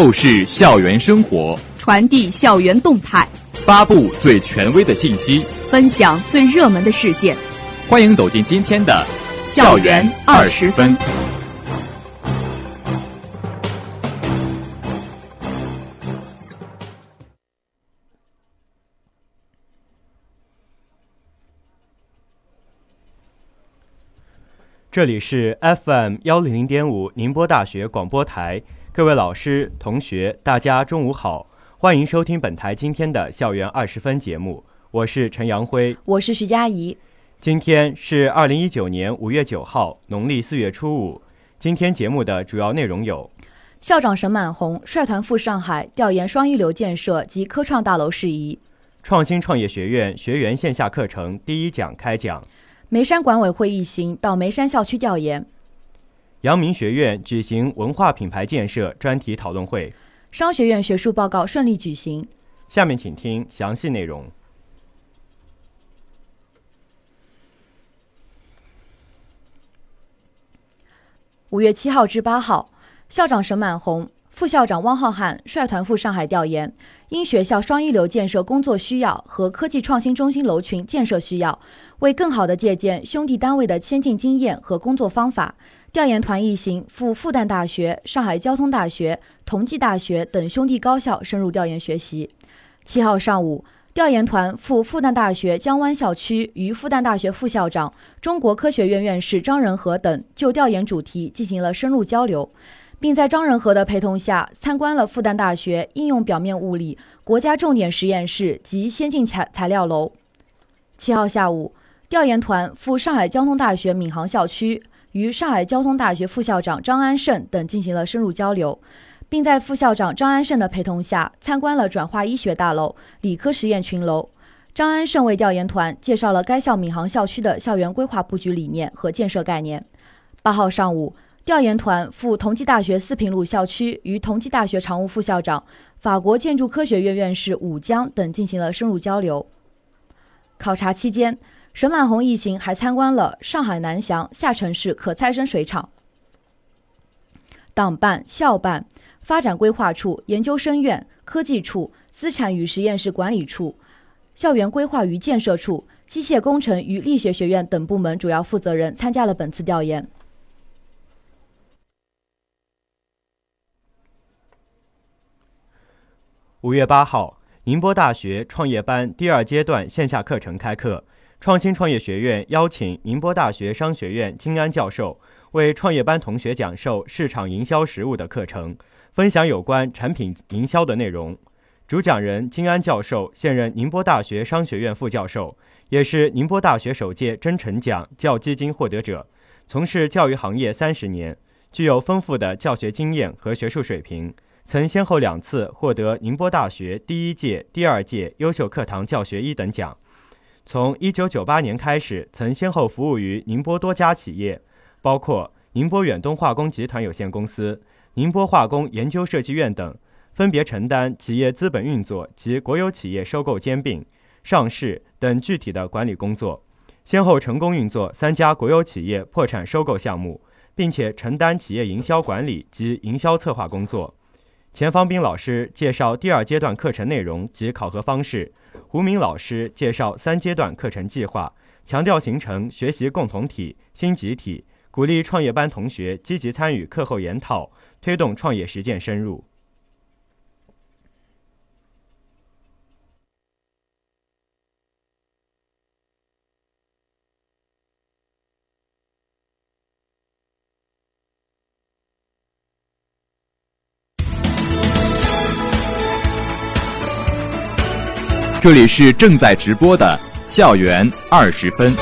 透视校园生活，传递校园动态，发布最权威的信息，分享最热门的事件。欢迎走进今天的《校园二十分》。这里是 FM 幺零零点五宁波大学广播台，各位老师、同学，大家中午好，欢迎收听本台今天的校园二十分节目，我是陈阳辉，我是徐佳怡。今天是二零一九年五月九号，农历四月初五。今天节目的主要内容有：校长沈满红率团赴上海调研双一流建设及科创大楼事宜；创新创业学院学员线下课程第一讲开讲。眉山管委会一行到眉山校区调研，阳明学院举行文化品牌建设专题讨论会，商学院学术报告顺利举行。下面请听详细内容。五月七号至八号，校长沈满红。副校长汪浩瀚率团赴上海调研，因学校双一流建设工作需要和科技创新中心楼群建设需要，为更好地借鉴兄弟单位的先进经验和工作方法，调研团一行赴复旦大学、上海交通大学、同济大学等兄弟高校深入调研学习。七号上午，调研团赴复旦大学江湾校区，与复旦大学副校长、中国科学院院士张仁和等就调研主题进行了深入交流。并在张仁和的陪同下参观了复旦大学应用表面物理国家重点实验室及先进材材料楼。七号下午，调研团赴上海交通大学闵行校区，与上海交通大学副校长张安胜等进行了深入交流，并在副校长张安胜的陪同下参观了转化医学大楼、理科实验群楼。张安胜为调研团介绍了该校闵行校区的校园规划布局理念和建设概念。八号上午。调研团赴同济大学四平路校区，与同济大学常务副校长、法国建筑科学院院士武江等进行了深入交流。考察期间，沈满红一行还参观了上海南翔下沉式可再生水厂。党办、校办、发展规划处、研究生院、科技处、资产与实验室管理处、校园规划与建设处、机械工程与力学学院等部门主要负责人参加了本次调研。五月八号，宁波大学创业班第二阶段线下课程开课。创新创业学院邀请宁波大学商学院金安教授为创业班同学讲授市场营销实务的课程，分享有关产品营销的内容。主讲人金安教授现任宁波大学商学院副教授，也是宁波大学首届真诚奖教基金获得者，从事教育行业三十年，具有丰富的教学经验和学术水平。曾先后两次获得宁波大学第一届、第二届优秀课堂教学一等奖。从1998年开始，曾先后服务于宁波多家企业，包括宁波远东化工集团有限公司、宁波化工研究设计院等，分别承担企业资本运作及国有企业收购兼并、上市等具体的管理工作，先后成功运作三家国有企业破产收购项目，并且承担企业营销管理及营销策划工作。钱方斌老师介绍第二阶段课程内容及考核方式，胡明老师介绍三阶段课程计划，强调形成学习共同体、新集体，鼓励创业班同学积极参与课后研讨，推动创业实践深入。这里是正在直播的校园二十分。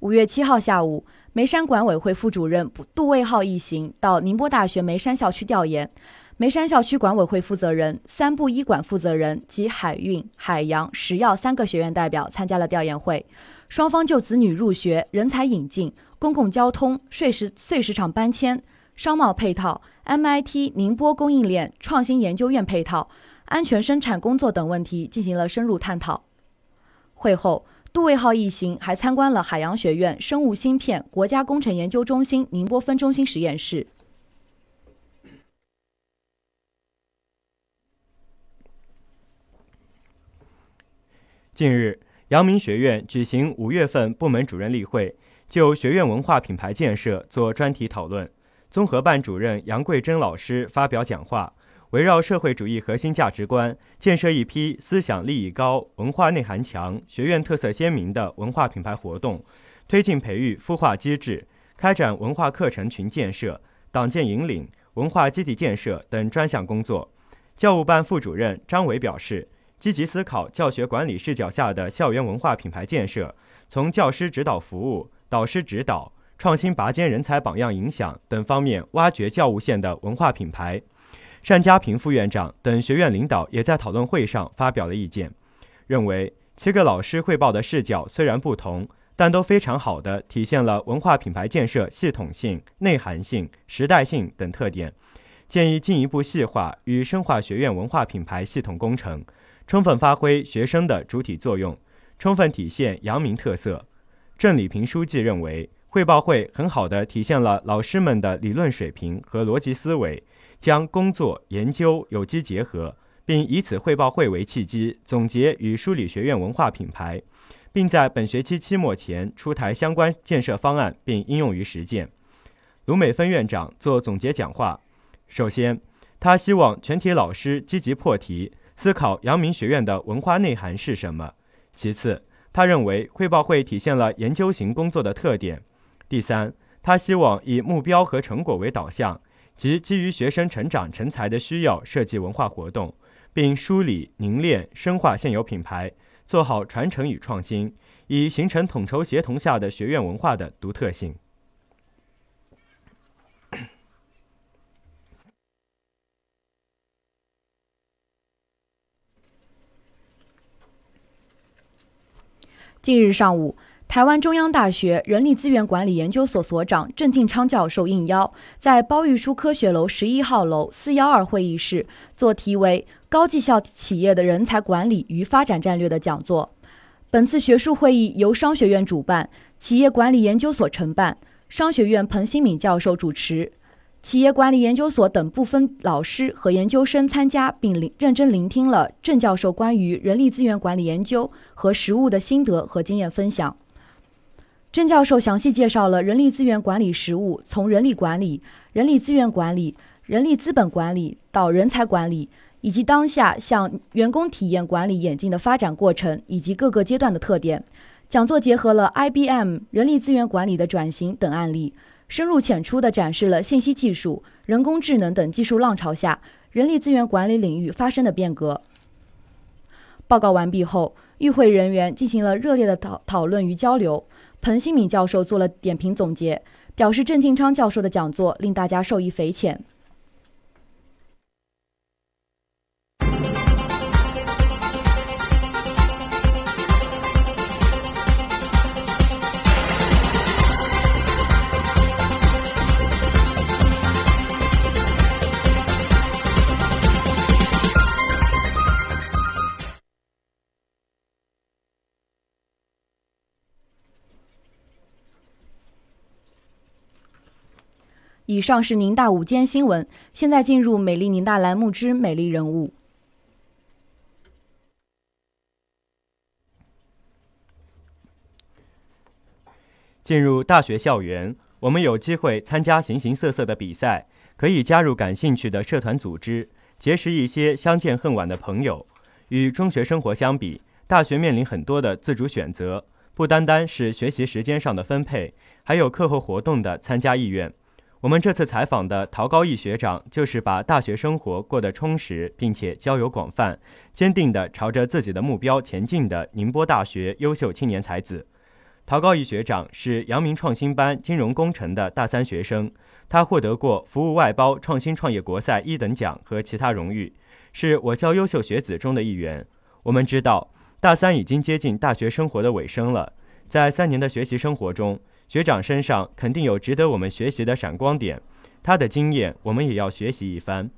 五月七号下午，眉山管委会副主任杜卫浩一行到宁波大学眉山校区调研。眉山校区管委会负责人、三部医馆负责人及海运、海洋、食药三个学院代表参加了调研会，双方就子女入学、人才引进、公共交通、碎石碎石场搬迁、商贸配套、MIT 宁波供应链创新研究院配套、安全生产工作等问题进行了深入探讨。会后，杜卫浩一行还参观了海洋学院生物芯片国家工程研究中心宁波分中心实验室。近日，阳明学院举行五月份部门主任例会，就学院文化品牌建设做专题讨论。综合办主任杨桂珍老师发表讲话，围绕社会主义核心价值观，建设一批思想立意高、文化内涵强、学院特色鲜明的文化品牌活动，推进培育孵化机制，开展文化课程群建设、党建引领、文化基地建设等专项工作。教务办副主任张伟表示。积极思考教学管理视角下的校园文化品牌建设，从教师指导服务、导师指导、创新拔尖人才榜样影响等方面挖掘教务线的文化品牌。单家平副院长等学院领导也在讨论会上发表了意见，认为七个老师汇报的视角虽然不同，但都非常好的体现了文化品牌建设系统性、内涵性、时代性等特点，建议进一步细化与深化学院文化品牌系统工程。充分发挥学生的主体作用，充分体现阳明特色。郑礼平书记认为，汇报会很好地体现了老师们的理论水平和逻辑思维，将工作研究有机结合，并以此汇报会为契机，总结与梳理学院文化品牌，并在本学期期末前出台相关建设方案，并应用于实践。卢美芬院长做总结讲话，首先，他希望全体老师积极破题。思考阳明学院的文化内涵是什么？其次，他认为汇报会体现了研究型工作的特点。第三，他希望以目标和成果为导向，即基于学生成长成才的需要设计文化活动，并梳理凝练深化现有品牌，做好传承与创新，以形成统筹协同下的学院文化的独特性。近日上午，台湾中央大学人力资源管理研究所所长郑进昌教授应邀在包玉书科学楼十一号楼四幺二会议室做题为“高绩效企业的人才管理与发展战略”的讲座。本次学术会议由商学院主办，企业管理研究所承办，商学院彭新敏教授主持。企业管理研究所等部分老师和研究生参加，并聆认真聆听了郑教授关于人力资源管理研究和实务的心得和经验分享。郑教授详细介绍了人力资源管理实务，从人力管理、人力资源管理、人力资本管理到人才管理，以及当下向员工体验管理演进的发展过程以及各个阶段的特点。讲座结合了 IBM 人力资源管理的转型等案例。深入浅出地展示了信息技术、人工智能等技术浪潮下人力资源管理领域发生的变革。报告完毕后，与会人员进行了热烈的讨讨论与交流。彭新敏教授做了点评总结，表示郑进昌教授的讲座令大家受益匪浅。以上是宁大午间新闻，现在进入美丽宁大栏目之美丽人物。进入大学校园，我们有机会参加形形色色的比赛，可以加入感兴趣的社团组织，结识一些相见恨晚的朋友。与中学生活相比，大学面临很多的自主选择，不单单是学习时间上的分配，还有课后活动的参加意愿。我们这次采访的陶高义学长，就是把大学生活过得充实，并且交友广泛，坚定地朝着自己的目标前进的宁波大学优秀青年才子。陶高义学长是阳明创新班金融工程的大三学生，他获得过服务外包创新创业国赛一等奖和其他荣誉，是我校优秀学子中的一员。我们知道，大三已经接近大学生活的尾声了，在三年的学习生活中。学长身上肯定有值得我们学习的闪光点，他的经验我们也要学习一番。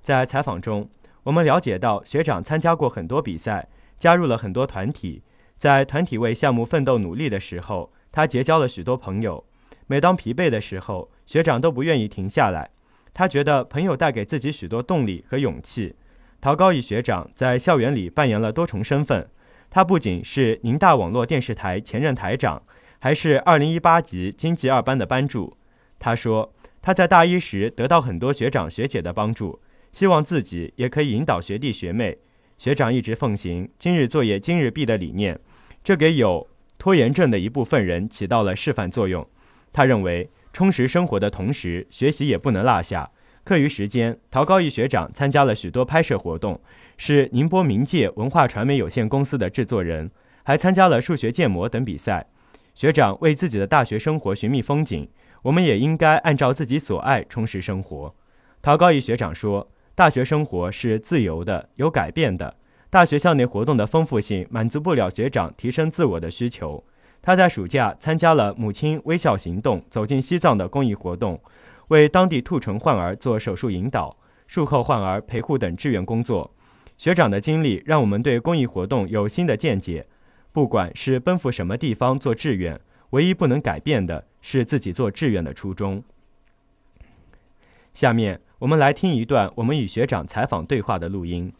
在采访中，我们了解到学长参加过很多比赛，加入了很多团体，在团体为项目奋斗努力的时候，他结交了许多朋友。每当疲惫的时候，学长都不愿意停下来。他觉得朋友带给自己许多动力和勇气。陶高义学长在校园里扮演了多重身份，他不仅是宁大网络电视台前任台长，还是2018级经济二班的班助。他说，他在大一时得到很多学长学姐的帮助，希望自己也可以引导学弟学妹。学长一直奉行“今日作业今日毕”的理念，这给有拖延症的一部分人起到了示范作用。他认为，充实生活的同时，学习也不能落下。课余时间，陶高义学长参加了许多拍摄活动，是宁波明界文化传媒有限公司的制作人，还参加了数学建模等比赛。学长为自己的大学生活寻觅风景，我们也应该按照自己所爱充实生活。陶高义学长说：“大学生活是自由的，有改变的。大学校内活动的丰富性满足不了学长提升自我的需求。”他在暑假参加了“母亲微笑行动”走进西藏的公益活动，为当地兔唇患儿做手术引导、术后患儿陪护等志愿工作。学长的经历让我们对公益活动有新的见解。不管是奔赴什么地方做志愿，唯一不能改变的是自己做志愿的初衷。下面我们来听一段我们与学长采访对话的录音。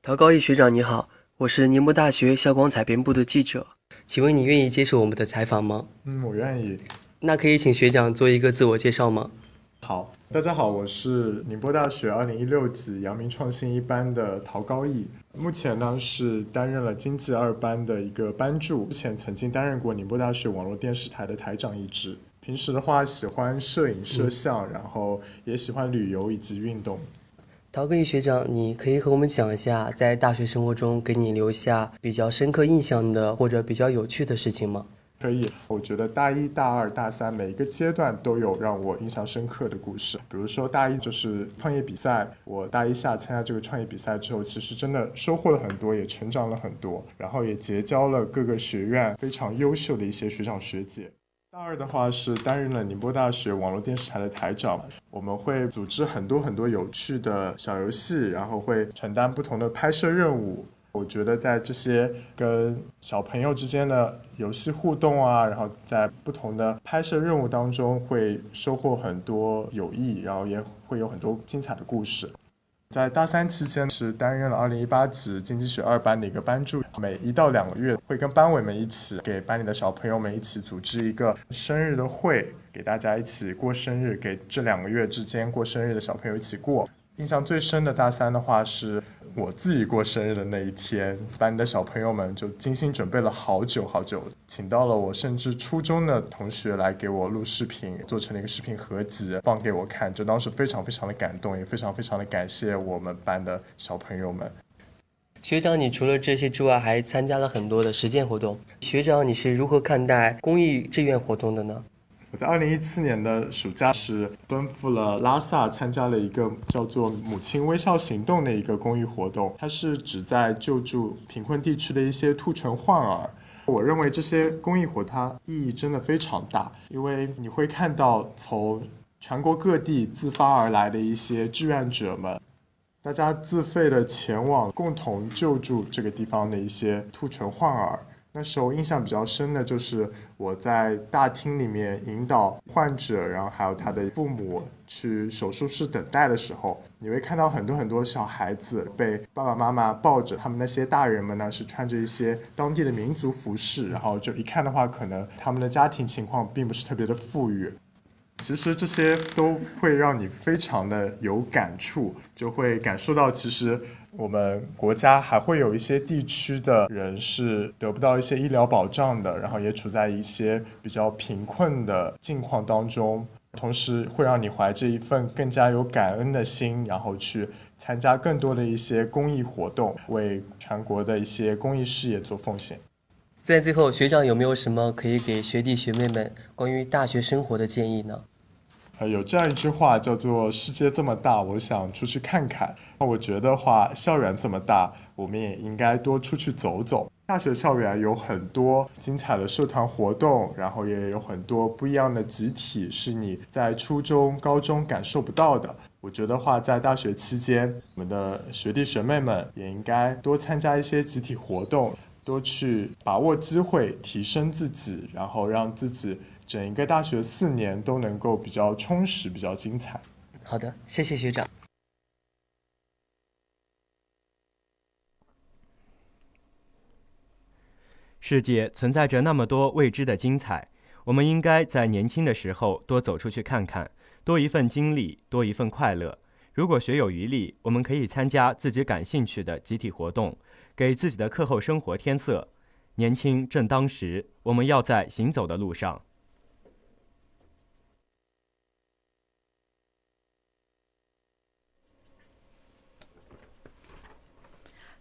陶高义学长你好，我是宁波大学校广采编部的记者，请问你愿意接受我们的采访吗？嗯，我愿意。那可以请学长做一个自我介绍吗？好，大家好，我是宁波大学二零一六级阳明创新一班的陶高义，目前呢是担任了经济二班的一个班助，之前曾经担任过宁波大学网络电视台的台长一职。平时的话喜欢摄影摄像，然后也喜欢旅游以及运动。陶高义学长，你可以和我们讲一下在大学生活中给你留下比较深刻印象的或者比较有趣的事情吗？可以，我觉得大一大二大三每一个阶段都有让我印象深刻的故事。比如说大一就是创业比赛，我大一下参加这个创业比赛之后，其实真的收获了很多，也成长了很多，然后也结交了各个学院非常优秀的一些学长学姐。大二的话是担任了宁波大学网络电视台的台长，我们会组织很多很多有趣的小游戏，然后会承担不同的拍摄任务。我觉得在这些跟小朋友之间的游戏互动啊，然后在不同的拍摄任务当中会收获很多友谊，然后也会有很多精彩的故事。在大三期间是担任了二零一八级经济学二班的一个班助，每一到两个月会跟班委们一起给班里的小朋友们一起组织一个生日的会，给大家一起过生日，给这两个月之间过生日的小朋友一起过。印象最深的大三的话是。我自己过生日的那一天，班里的小朋友们就精心准备了好久好久，请到了我甚至初中的同学来给我录视频，做成了一个视频合集放给我看，就当时非常非常的感动，也非常非常的感谢我们班的小朋友们。学长，你除了这些之外，还参加了很多的实践活动。学长，你是如何看待公益志愿活动的呢？我在二零一七年的暑假是奔赴了拉萨，参加了一个叫做“母亲微笑行动”的一个公益活动。它是旨在救助贫困地区的一些兔唇患儿。我认为这些公益活它意义真的非常大，因为你会看到从全国各地自发而来的一些志愿者们，大家自费的前往，共同救助这个地方的一些兔唇患儿。那时候印象比较深的就是我在大厅里面引导患者，然后还有他的父母去手术室等待的时候，你会看到很多很多小孩子被爸爸妈妈抱着，他们那些大人们呢是穿着一些当地的民族服饰，然后就一看的话，可能他们的家庭情况并不是特别的富裕。其实这些都会让你非常的有感触，就会感受到其实。我们国家还会有一些地区的人是得不到一些医疗保障的，然后也处在一些比较贫困的境况当中，同时会让你怀着一份更加有感恩的心，然后去参加更多的一些公益活动，为全国的一些公益事业做奉献。在最后，学长有没有什么可以给学弟学妹们关于大学生活的建议呢？呃，有这样一句话叫做“世界这么大，我想出去看看”。那我觉得话，校园这么大，我们也应该多出去走走。大学校园有很多精彩的社团活动，然后也有很多不一样的集体，是你在初中、高中感受不到的。我觉得话，在大学期间，我们的学弟学妹们也应该多参加一些集体活动，多去把握机会，提升自己，然后让自己整一个大学四年都能够比较充实、比较精彩。好的，谢谢学长。世界存在着那么多未知的精彩，我们应该在年轻的时候多走出去看看，多一份经历，多一份快乐。如果学有余力，我们可以参加自己感兴趣的集体活动，给自己的课后生活添色。年轻正当时，我们要在行走的路上。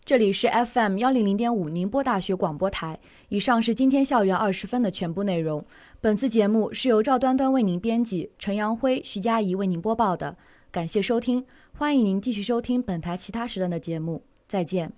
这里是 FM 幺零零点五宁波大学广播台。以上是今天校园二十分的全部内容。本次节目是由赵端端为您编辑，陈阳辉、徐佳怡为您播报的。感谢收听，欢迎您继续收听本台其他时段的节目。再见。